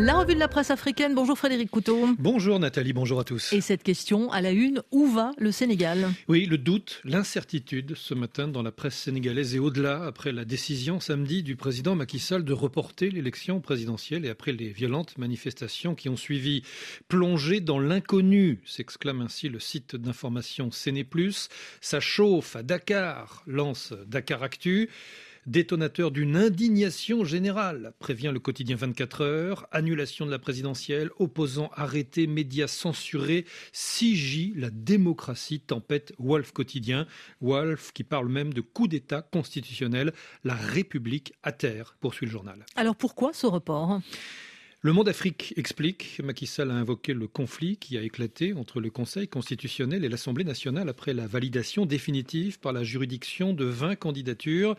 La revue de la presse africaine. Bonjour Frédéric Couteau. Bonjour Nathalie, bonjour à tous. Et cette question à la une, où va le Sénégal? Oui, le doute, l'incertitude ce matin dans la presse sénégalaise et au-delà après la décision samedi du président Macky Sall de reporter l'élection présidentielle et après les violentes manifestations qui ont suivi. Plongé dans l'inconnu, s'exclame ainsi le site d'information Séné. Ça chauffe à Dakar, lance Dakar Actu détonateur d'une indignation générale, prévient le quotidien 24 heures, annulation de la présidentielle, opposants arrêtés, médias censurés, 6J, la démocratie tempête Wolf quotidien, Wolf qui parle même de coup d'État constitutionnel, la République à terre, poursuit le journal. Alors pourquoi ce report? Le Monde Afrique explique, Macky Sall a invoqué le conflit qui a éclaté entre le Conseil constitutionnel et l'Assemblée nationale après la validation définitive par la juridiction de 20 candidatures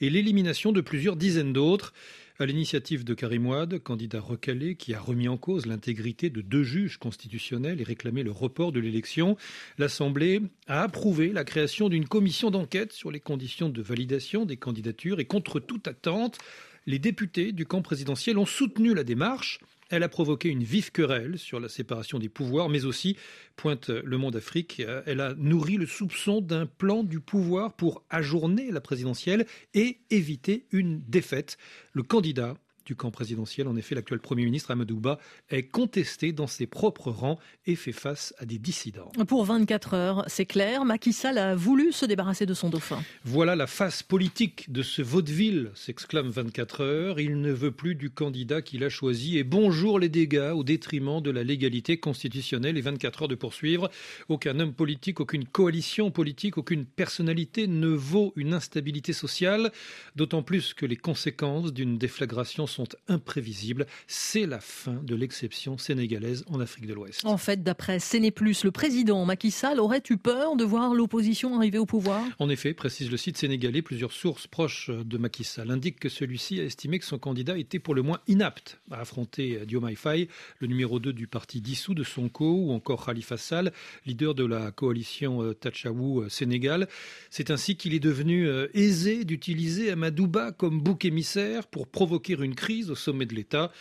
et l'élimination de plusieurs dizaines d'autres. À l'initiative de Karim Ouad, candidat recalé qui a remis en cause l'intégrité de deux juges constitutionnels et réclamé le report de l'élection, l'Assemblée a approuvé la création d'une commission d'enquête sur les conditions de validation des candidatures et contre toute attente, les députés du camp présidentiel ont soutenu la démarche. Elle a provoqué une vive querelle sur la séparation des pouvoirs, mais aussi, pointe Le Monde Afrique, elle a nourri le soupçon d'un plan du pouvoir pour ajourner la présidentielle et éviter une défaite. Le candidat du camp présidentiel. En effet, l'actuel Premier ministre Amadouba est contesté dans ses propres rangs et fait face à des dissidents. Pour 24 heures, c'est clair, Macky Sall a voulu se débarrasser de son dauphin. Voilà la face politique de ce vaudeville, s'exclame 24 heures. Il ne veut plus du candidat qu'il a choisi et bonjour les dégâts au détriment de la légalité constitutionnelle et 24 heures de poursuivre. Aucun homme politique, aucune coalition politique, aucune personnalité ne vaut une instabilité sociale, d'autant plus que les conséquences d'une déflagration sont imprévisibles. C'est la fin de l'exception sénégalaise en Afrique de l'Ouest. En fait, d'après Séné+, le président Macky Sall aurait eu peur de voir l'opposition arriver au pouvoir En effet, précise le site sénégalais, plusieurs sources proches de Macky Sall indiquent que celui-ci a estimé que son candidat était pour le moins inapte à affronter Diomaye Faye, le numéro 2 du parti dissous de Sonko, ou encore Khalifa Sall, leader de la coalition euh, Tachaou euh, Sénégal. C'est ainsi qu'il est devenu euh, aisé d'utiliser Amadouba comme bouc émissaire pour provoquer une crise au sommet de l'État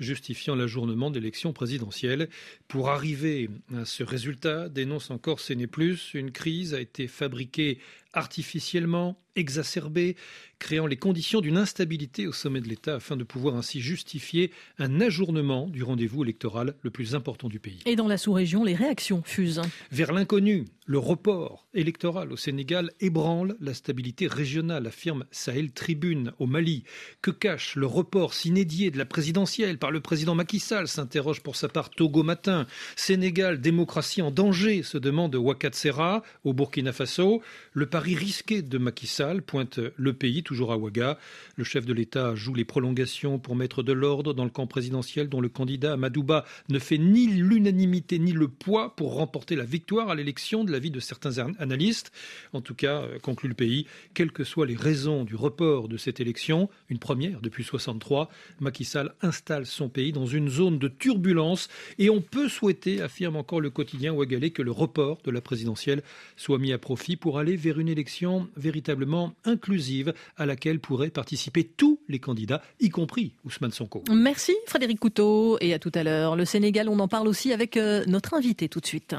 justifiant l'ajournement d'élections présidentielles. Pour arriver à ce résultat, dénonce encore Séné Plus, une crise a été fabriquée artificiellement, exacerbée, créant les conditions d'une instabilité au sommet de l'État afin de pouvoir ainsi justifier un ajournement du rendez-vous électoral le plus important du pays. Et dans la sous-région, les réactions fusent. Vers l'inconnu, le report électoral au Sénégal ébranle la stabilité régionale, affirme Sahel Tribune au Mali. Que cache le report s'inédié de la présidentielle par le président Macky Sall s'interroge pour sa part Togo Matin. Sénégal, démocratie en danger, se demande Ouattara au Burkina Faso. Le risqué de Macky Sall pointe le pays toujours à Ouaga. Le chef de l'État joue les prolongations pour mettre de l'ordre dans le camp présidentiel dont le candidat Madouba ne fait ni l'unanimité ni le poids pour remporter la victoire à l'élection de l'avis de certains analystes. En tout cas, euh, conclut le pays, quelles que soient les raisons du report de cette élection, une première depuis 63, Macky Sall installe son pays dans une zone de turbulence et on peut souhaiter, affirme encore le quotidien ouagalais, que le report de la présidentielle soit mis à profit pour aller vers une élection véritablement inclusive à laquelle pourraient participer tous les candidats, y compris Ousmane Sonko. Merci Frédéric Couteau et à tout à l'heure. Le Sénégal, on en parle aussi avec euh, notre invité tout de suite.